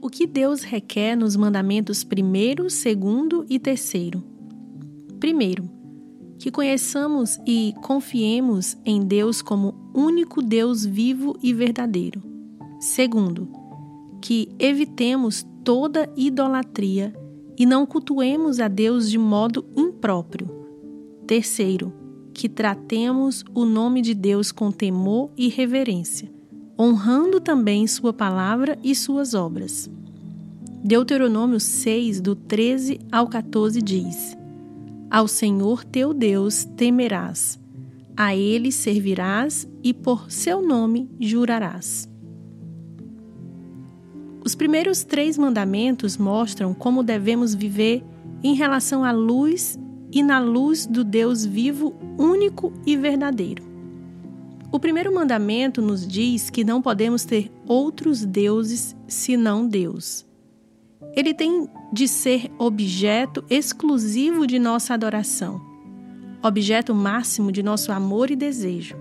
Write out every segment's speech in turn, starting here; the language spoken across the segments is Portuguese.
O que Deus requer nos mandamentos primeiro, segundo e terceiro? Primeiro, que conheçamos e confiemos em Deus como único Deus vivo e verdadeiro. Segundo, que evitemos toda idolatria e não cultuemos a Deus de modo impróprio. Terceiro, que tratemos o nome de Deus com temor e reverência, honrando também Sua palavra e Suas obras. Deuteronômio 6, do 13 ao 14 diz: Ao Senhor teu Deus temerás, a Ele servirás e por seu nome jurarás. Os primeiros três mandamentos mostram como devemos viver em relação à luz e na luz do Deus vivo, único e verdadeiro. O primeiro mandamento nos diz que não podemos ter outros deuses senão Deus. Ele tem de ser objeto exclusivo de nossa adoração, objeto máximo de nosso amor e desejo.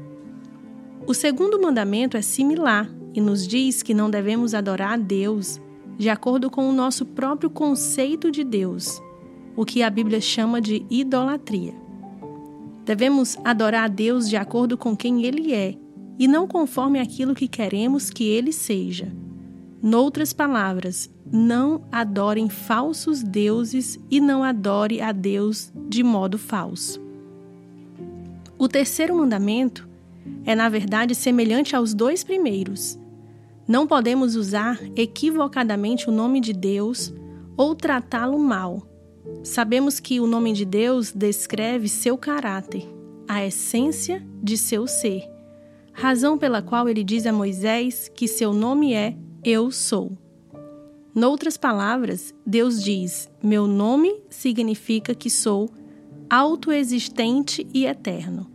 O segundo mandamento é similar e nos diz que não devemos adorar a Deus de acordo com o nosso próprio conceito de Deus, o que a Bíblia chama de idolatria. Devemos adorar a Deus de acordo com quem Ele é e não conforme aquilo que queremos que Ele seja. Noutras palavras, não adorem falsos deuses e não adore a Deus de modo falso. O terceiro mandamento é, na verdade, semelhante aos dois primeiros. Não podemos usar equivocadamente o nome de Deus ou tratá-lo mal, Sabemos que o nome de Deus descreve seu caráter, a essência de seu ser, razão pela qual ele diz a Moisés que seu nome é Eu Sou. Noutras palavras, Deus diz: Meu nome significa que sou autoexistente e eterno.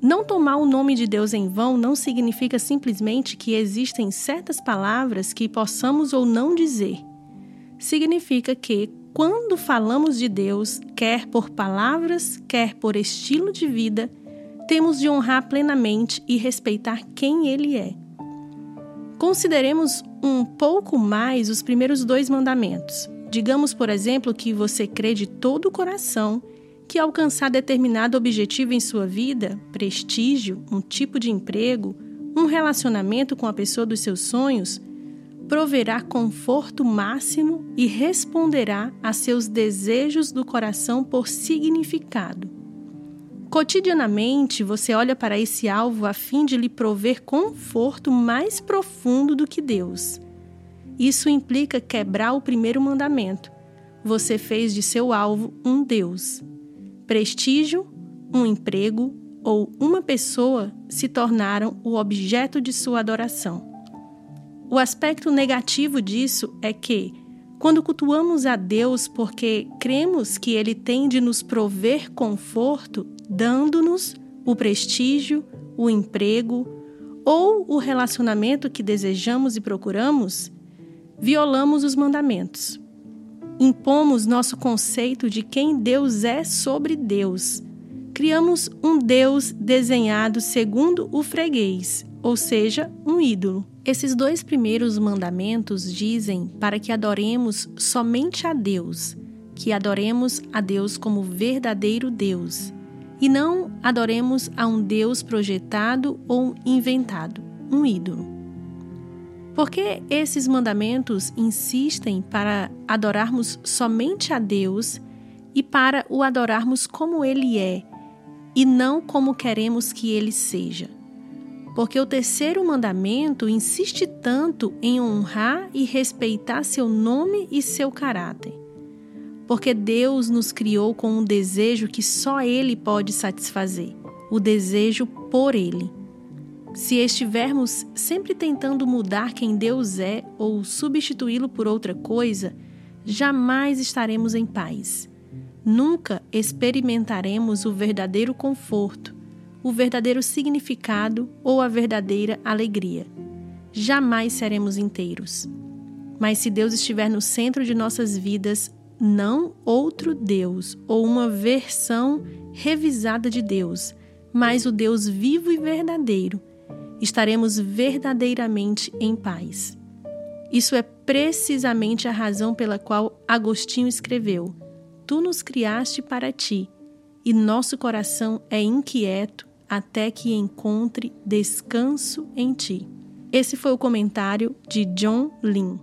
Não tomar o nome de Deus em vão não significa simplesmente que existem certas palavras que possamos ou não dizer. Significa que, quando falamos de Deus, quer por palavras, quer por estilo de vida, temos de honrar plenamente e respeitar quem Ele é. Consideremos um pouco mais os primeiros dois mandamentos. Digamos, por exemplo, que você crê de todo o coração que alcançar determinado objetivo em sua vida, prestígio, um tipo de emprego, um relacionamento com a pessoa dos seus sonhos, proverá conforto máximo e responderá a seus desejos do coração por significado. Cotidianamente, você olha para esse alvo a fim de lhe prover conforto mais profundo do que Deus. Isso implica quebrar o primeiro mandamento. Você fez de seu alvo um Deus. Prestígio, um emprego ou uma pessoa se tornaram o objeto de sua adoração. O aspecto negativo disso é que, quando cultuamos a Deus porque cremos que Ele tem de nos prover conforto, dando-nos o prestígio, o emprego ou o relacionamento que desejamos e procuramos, violamos os mandamentos. Impomos nosso conceito de quem Deus é sobre Deus. Criamos um Deus desenhado segundo o freguês, ou seja, um ídolo. Esses dois primeiros mandamentos dizem para que adoremos somente a Deus, que adoremos a Deus como verdadeiro Deus, e não adoremos a um Deus projetado ou inventado, um ídolo. Porque esses mandamentos insistem para adorarmos somente a Deus e para o adorarmos como Ele é, e não como queremos que Ele seja porque o terceiro mandamento insiste tanto em honrar e respeitar seu nome e seu caráter. Porque Deus nos criou com um desejo que só Ele pode satisfazer o desejo por Ele. Se estivermos sempre tentando mudar quem Deus é ou substituí-lo por outra coisa, jamais estaremos em paz. Nunca experimentaremos o verdadeiro conforto o verdadeiro significado ou a verdadeira alegria. Jamais seremos inteiros. Mas se Deus estiver no centro de nossas vidas, não outro Deus ou uma versão revisada de Deus, mas o Deus vivo e verdadeiro, estaremos verdadeiramente em paz. Isso é precisamente a razão pela qual Agostinho escreveu: Tu nos criaste para ti, e nosso coração é inquieto até que encontre descanso em ti. Esse foi o comentário de John Lynn.